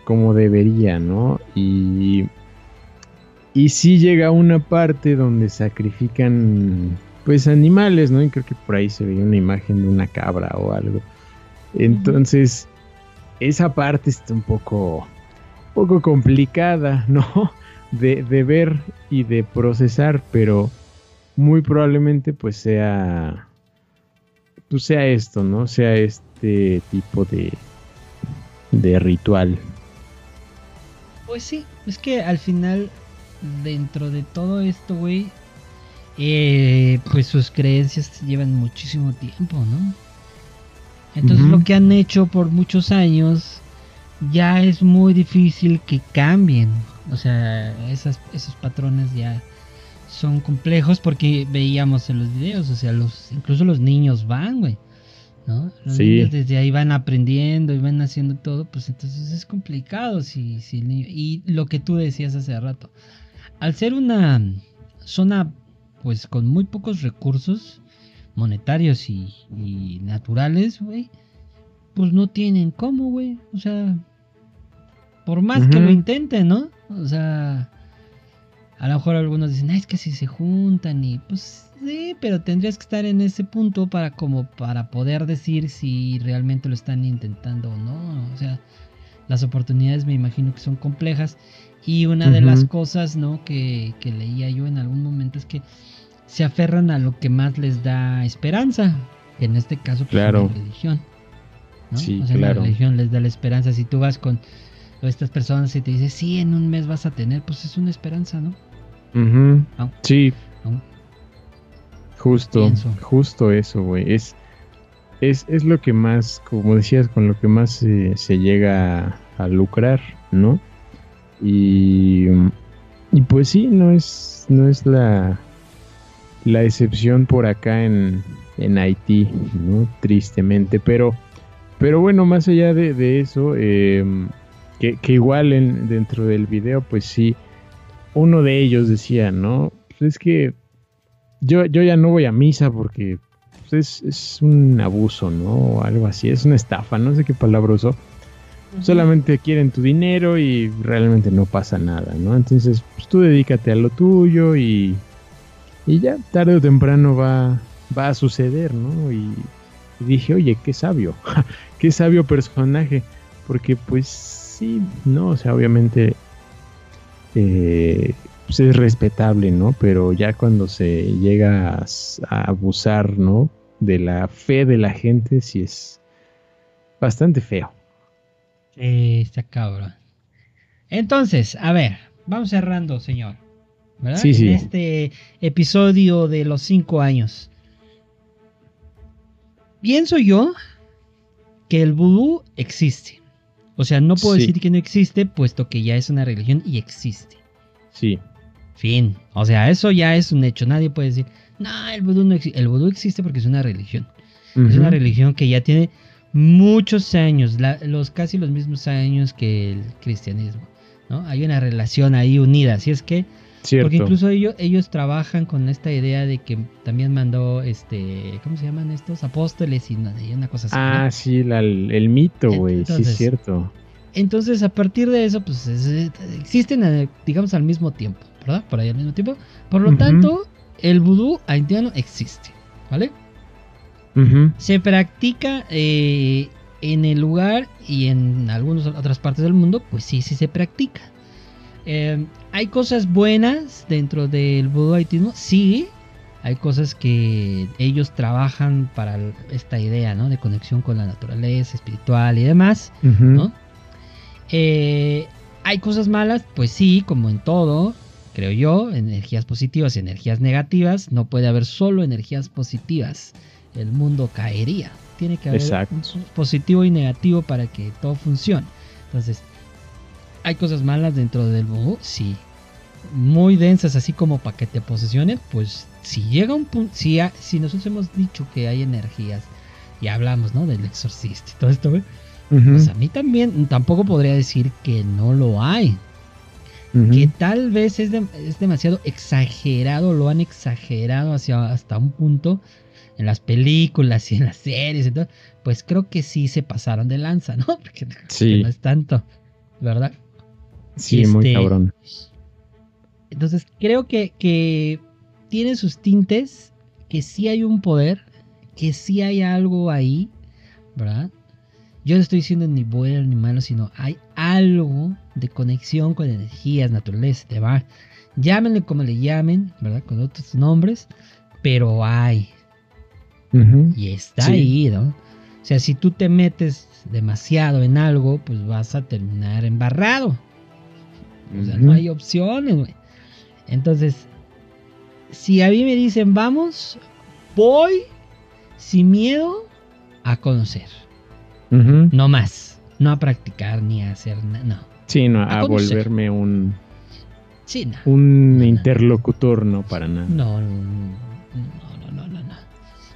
como debería, ¿no? Y, y sí llega una parte donde sacrifican pues animales, ¿no? Y creo que por ahí se veía una imagen de una cabra o algo. Entonces, esa parte está un poco, poco complicada, ¿no? De, de ver y de procesar, pero muy probablemente pues sea, pues sea esto, ¿no? Sea este tipo de, de ritual. Pues sí, es que al final, dentro de todo esto, güey, eh, pues sus creencias llevan muchísimo tiempo, ¿no? Entonces lo que han hecho por muchos años ya es muy difícil que cambien. O sea, esas, esos patrones ya son complejos porque veíamos en los videos, o sea, los incluso los niños van, güey. ¿No? Los Sí. niños desde ahí van aprendiendo y van haciendo todo, pues entonces es complicado si, si el niño... Y lo que tú decías hace rato, al ser una zona pues con muy pocos recursos monetarios y, y naturales, güey, pues no tienen cómo, güey. O sea, por más que lo intenten, ¿no? O sea, a lo mejor algunos dicen, "Ah, es que si se juntan y pues sí, pero tendrías que estar en ese punto para como para poder decir si realmente lo están intentando o no. O sea, las oportunidades me imagino que son complejas y una de las cosas, ¿no? Que, que leía yo en algún momento es que se aferran a lo que más les da esperanza, en este caso pues, Claro. la religión. ¿No? Sí, o sea, claro. la religión les da la esperanza. Si tú vas con estas personas y te dices, sí, en un mes vas a tener, pues es una esperanza, ¿no? Sí, ¿No? justo, Pienso. justo eso, güey. Es, es, es lo que más, como decías, con lo que más se llega a lucrar, ¿no? Y, y pues sí, no es, no es la, la excepción por acá en, en Haití, ¿no? Tristemente, pero, pero bueno, más allá de, de eso, eh, que, que igual en, dentro del video, pues sí, uno de ellos decía, ¿no? Pues es que yo, yo ya no voy a misa porque pues, es, es un abuso, ¿no? O algo así, es una estafa, no sé qué palabra usó. Solamente quieren tu dinero y realmente no pasa nada, ¿no? Entonces, pues tú dedícate a lo tuyo y, y ya tarde o temprano va, va a suceder, ¿no? Y, y dije, oye, qué sabio, qué sabio personaje, porque pues sí, ¿no? O sea, obviamente eh, pues es respetable, ¿no? Pero ya cuando se llega a, abusar, ¿no? De la fe de la gente, sí es bastante feo. Sí, está cabrón. Entonces, a ver, vamos cerrando, señor. ¿Verdad? Sí, sí. En este episodio de los cinco años. Pienso yo que el vudú existe. O sea, no puedo Sí. decir que no existe, puesto que ya es una religión y existe. Sí. Fin. O sea, eso ya es un hecho. Nadie puede decir, no, el vudú no existe. El vudú existe porque es una religión. Es una religión que ya tiene muchos años, la- los casi los mismos años que el cristianismo. ¿no? Hay una relación ahí unida, así es que Cierto. porque incluso ellos, ellos trabajan con esta idea de que también mandó, este, ¿cómo se llaman estos? Apóstoles y una, y una cosa así. ¿no? Ah, sí, la- el, mito, güey. Sí, es cierto. Entonces, a partir de eso, pues es- es- existen, eh, digamos, al mismo tiempo, ¿verdad? Por ahí al mismo tiempo. Por lo tanto, el vudú haitiano existe, ¿vale? Se practica eh, en el lugar y en algunas otras partes del mundo, pues sí, sí se practica. Eh, hay cosas buenas dentro del vudú haitiano, sí. Hay cosas que ellos trabajan para esta idea, ¿no? De conexión con la naturaleza espiritual y demás. ¿no? Eh, hay cosas malas, pues sí, como en todo, creo yo, energías positivas y energías negativas. No puede haber solo energías positivas. El mundo caería. Tiene que haber Exacto. un positivo y negativo para que todo funcione. Entonces, ¿hay cosas malas dentro del vudú? Sí. Muy densas, así como para que te posesionen, pues si llega un punto, si, ha- si nosotros hemos dicho que hay energías y hablamos, ¿no? Del exorcista y todo esto, güey. Pues a mí también, tampoco podría decir que no lo hay. Que tal vez es, de- es demasiado exagerado, lo han exagerado hacia, hasta un punto en las películas y en las series todo. Pues creo que sí se pasaron de lanza, ¿no? Porque Sí. no es tanto, ¿verdad? Sí, muy este- cabrón. Entonces creo que, que tiene sus tintes, que sí hay un poder, que sí hay algo ahí, ¿verdad? Yo no estoy diciendo ni bueno ni malo, sino hay algo de conexión con energías, naturaleza, te va. Llámenle como le llamen, ¿verdad? Con otros nombres, pero hay. Y está Sí. ahí, ¿no? O sea, si tú te metes demasiado en algo, pues vas a terminar embarrado. O sea, no hay opciones, güey. Entonces, si a mí me dicen vamos, voy sin miedo a conocer. No más. No a practicar ni a hacer nada. No. Sí, no, A volverme un, Sí, no. un No, interlocutor, no para nada. No, no, no, no, no, no.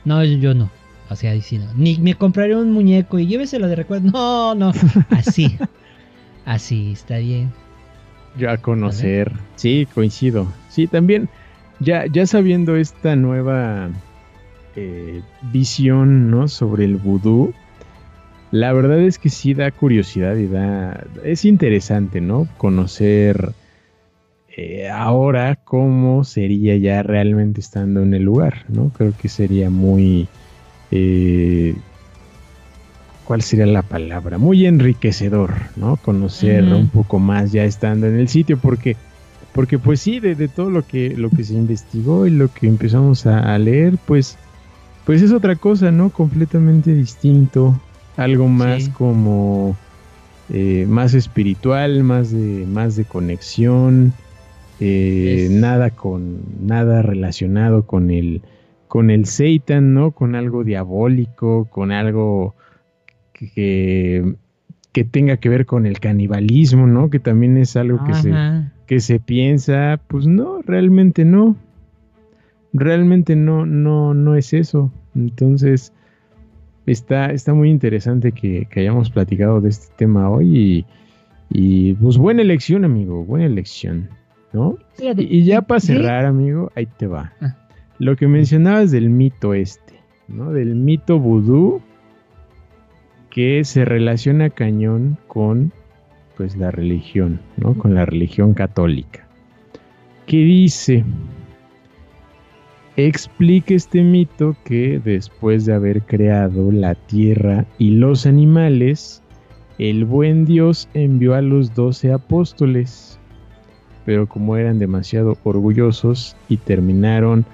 No, No, yo, no. O sea, no. Ni me compraré un muñeco y lléveselo de recuerdo. No, no. Así. Así, está bien. Yo a conocer. Sí, coincido. Sí, también, ya, ya sabiendo esta nueva eh, visión, ¿no? Sobre el vudú, la verdad es que sí da curiosidad y da. Es interesante, ¿no? Conocer eh, ahora cómo sería ya realmente estando en el lugar, ¿no? Creo que sería muy. eh, ¿Cuál sería la palabra? Muy enriquecedor, ¿no? Conocer un poco más ya estando en el sitio, porque, porque pues sí, de, de todo lo que, lo que se investigó y lo que empezamos a, a leer, pues, pues es otra cosa, ¿no? Completamente distinto, algo más Sí. como eh, más espiritual, más de, más de conexión, eh, Es- nada con, nada relacionado con el, con el Satan, ¿no? Con algo diabólico, con algo que, que tenga que ver con el canibalismo, ¿no? Que también es algo que se, que se piensa, pues no, realmente no. Realmente no, no, no es eso. Entonces, está, está muy interesante que, que hayamos platicado de este tema hoy y, y, pues buena elección, amigo, buena elección, ¿no? Y, y ya para cerrar, amigo, ahí te va. Ah. Lo que mencionabas del mito este, ¿no? Del mito vudú que se relaciona cañón con pues la religión, ¿no? Con la religión católica. Que dice, explica este mito que después de haber creado la tierra y los animales, el buen Dios envió a los doce apóstoles, pero como eran demasiado orgullosos y terminaron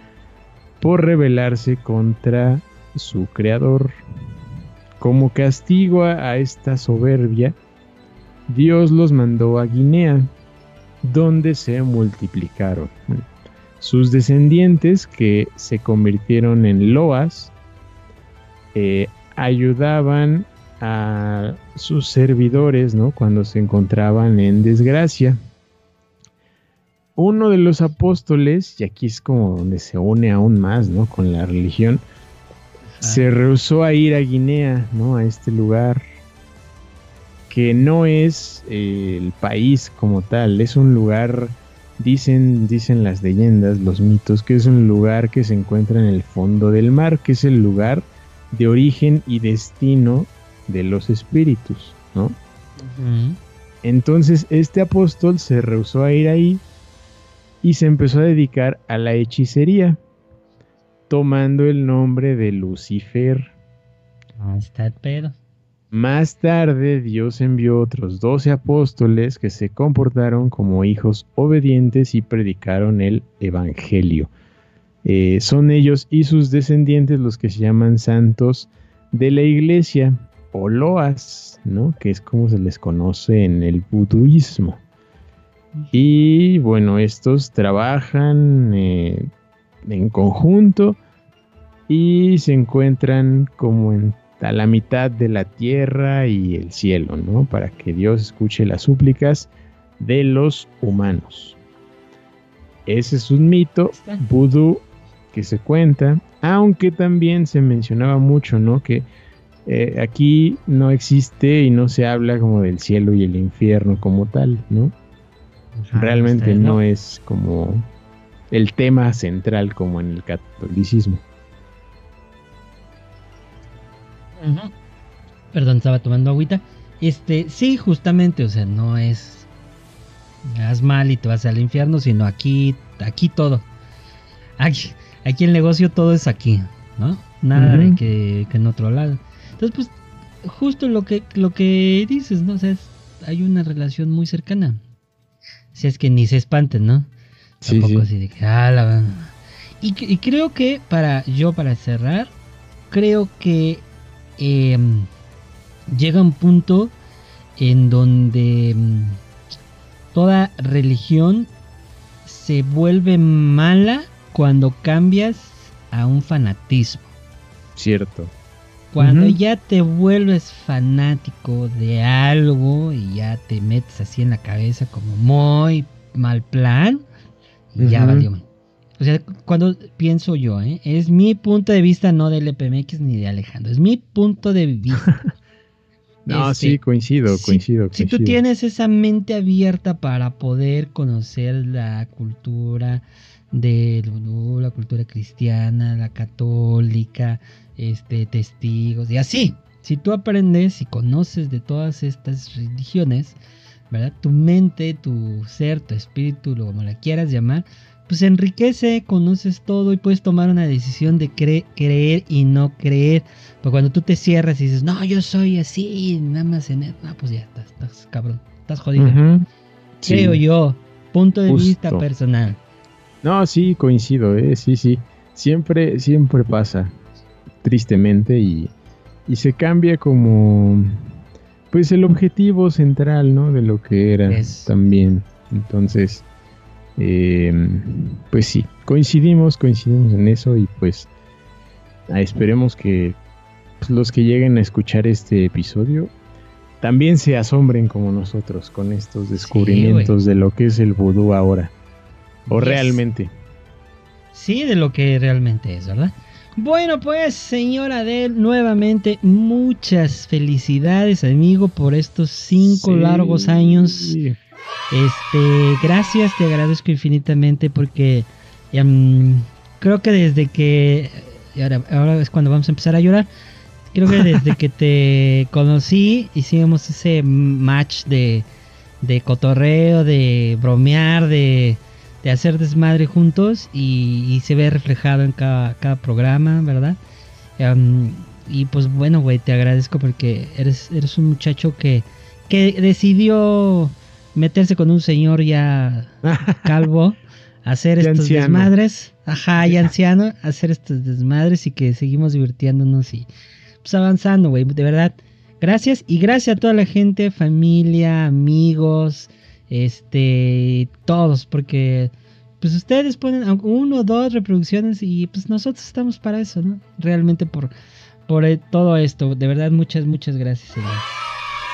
por rebelarse contra su creador. Como castigo a esta soberbia, Dios los mandó a Guinea, donde se multiplicaron. Sus descendientes, que se convirtieron en loas, eh, ayudaban a sus servidores ¿no? cuando se encontraban en desgracia. Uno de los apóstoles, y aquí es como donde se une aún más ¿no? con la religión, se rehusó a ir a Guinea, ¿no? A este lugar que no es eh, el país como tal, es un lugar, dicen, dicen las leyendas, los mitos, que es un lugar que se encuentra en el fondo del mar, que es el lugar de origen y destino de los espíritus, ¿no? Entonces este apóstol se rehusó a ir ahí y se empezó a dedicar a la hechicería, tomando el nombre de Lucifer. Está el pedo. Más tarde Dios envió otros doce apóstoles que se comportaron como hijos obedientes y predicaron el Evangelio. Eh, son ellos y sus descendientes los que se llaman santos de la iglesia o loas, ¿no? Que es como se les conoce en el buduismo. Y bueno, estos trabajan eh, en conjunto y se encuentran como en a la mitad de la tierra y el cielo, ¿no? Para que Dios escuche las súplicas de los humanos. Ese es un mito vudú que se cuenta, aunque también se mencionaba mucho, ¿no? Que eh, aquí no existe y no se habla como del cielo y el infierno como tal, ¿no? Ajá, Realmente no es como el tema central como en el catolicismo. Perdón, estaba tomando agüita. Este, sí, justamente, o sea, no es haz mal y te vas al infierno, sino aquí, aquí todo. Aquí, aquí el negocio todo es aquí, ¿no? Nada de que en otro lado. Entonces, pues, justo lo que, lo que dices, ¿no? O sea, es- hay una relación muy cercana. Si es que ni se espanten, ¿no? Sí, Tampoco sí. así de "Ah, la van-". Y, y creo que para yo para cerrar, creo que em, llega un punto en donde em, toda religión se vuelve mala cuando cambias a un fanatismo. Cierto. Cuando ya te vuelves fanático de algo y ya te metes así en la cabeza como muy mal plan, y ya valió. O sea, cuando pienso yo, ¿eh? es mi punto de vista, no del EPMX ni de Alejandro, es mi punto de vista. No, Este, sí, coincido, si- coincido, Si tú coincido. tienes esa mente abierta para poder conocer la cultura del vudú, la cultura cristiana, la católica, este, testigos y así. Si tú aprendes y conoces de todas estas religiones, ¿verdad? Tu mente, tu ser, tu espíritu, lo como la quieras llamar, pues enriquece, conoces todo y puedes tomar una decisión de cre- creer y no creer. Pero cuando tú te cierras y dices, no, yo soy así, nada más en eso, ah, pues ya estás, estás cabrón, estás jodido. Creo yo, punto de Justo. vista personal. No, sí, coincido, ¿eh? sí, sí. Siempre, siempre pasa, tristemente, y, y se cambia como, pues, el objetivo central, ¿no? De lo que era Es- también. Entonces, eh, pues sí, coincidimos, coincidimos en eso y pues ah, esperemos que pues, los que lleguen a escuchar este episodio también se asombren como nosotros con estos descubrimientos de lo que es el vudú ahora. O Yes. realmente. Sí, de lo que realmente es, ¿verdad? Bueno, pues, señora Adel, nuevamente muchas felicidades, amigo, por estos cinco Sí. largos años. Este, gracias, te agradezco infinitamente porque em, creo que desde que ahora, ahora es cuando vamos a empezar a llorar. Creo que desde que te conocí hicimos ese match de, de cotorreo, de bromear, de, de hacer desmadre juntos y, y se ve reflejado en cada, cada programa, ¿verdad? Em, y pues bueno, güey, te agradezco porque eres, eres un muchacho que, que decidió meterse con un señor ya calvo, hacer estos anciano. desmadres, ajá, ya anciano, hacer estos desmadres y que seguimos divirtiéndonos y pues avanzando, güey, de verdad. Gracias y gracias a toda la gente, familia, amigos, este, todos, porque pues ustedes ponen uno o dos reproducciones y pues nosotros estamos para eso, ¿no? Realmente por, por eh, todo esto, de verdad muchas, muchas gracias. señor.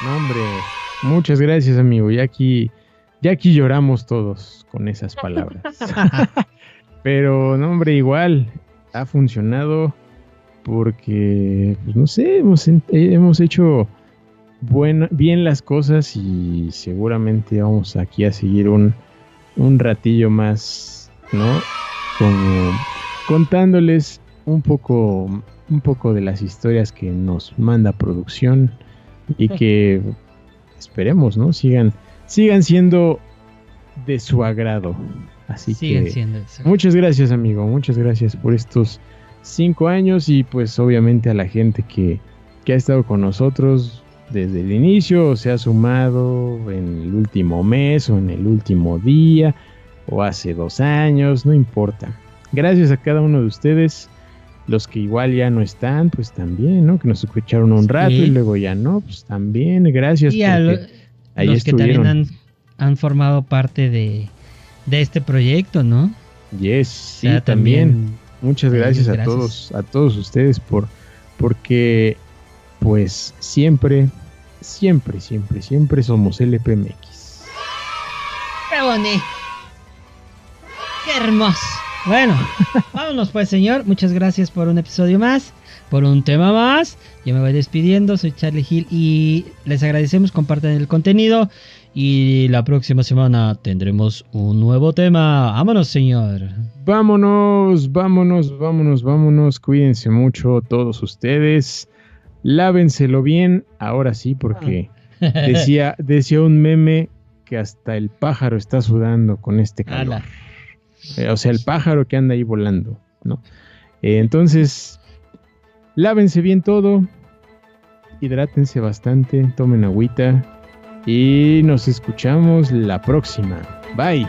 No, hombre. Muchas gracias, amigo. Ya aquí, ya aquí lloramos todos con esas palabras. Pero, no, hombre, igual ha funcionado. porque, pues, no sé, hemos, eh, hemos hecho buena, bien las cosas y seguramente vamos aquí a seguir un, un ratillo más, ¿no? Como contándoles un poco, un poco de las historias que nos manda producción y que esperemos, ¿no? Sigan, sigan siendo de su agrado. Así Siguen que siendo muchas gracias, amigo. Muchas gracias por estos cinco años y pues obviamente a la gente que, que ha estado con nosotros desde el inicio o se ha sumado en el último mes o en el último día o hace dos años, no importa. Gracias a cada uno de ustedes. Los que igual ya no están, pues también, ¿no? Que nos escucharon un rato y luego ya no, pues también, gracias. Y a lo- porque ahí los que también han, han formado parte de, de este proyecto, ¿no? Yes, O sí, sea, también. Muchas gracias ellos, a gracias. todos, a todos ustedes por, porque, pues siempre, siempre, siempre, siempre somos LPMX. ¡Qué bonito! ¡Qué hermoso! Bueno, vámonos pues, señor. Muchas gracias por un episodio más, por un tema más. Yo me voy despidiendo. Soy Charlie Hill y les agradecemos. Compartan el contenido. Y la próxima semana tendremos un nuevo tema. Vámonos, señor. Vámonos, vámonos, vámonos, vámonos. Cuídense mucho todos ustedes. Lávenselo bien, ahora sí, porque decía, decía un meme que hasta el pájaro está sudando con este calor. Eh, o sea, el pájaro que anda ahí volando, ¿no? Eh, entonces, lávense bien todo, hidrátense bastante, tomen agüita y nos escuchamos la próxima. Bye.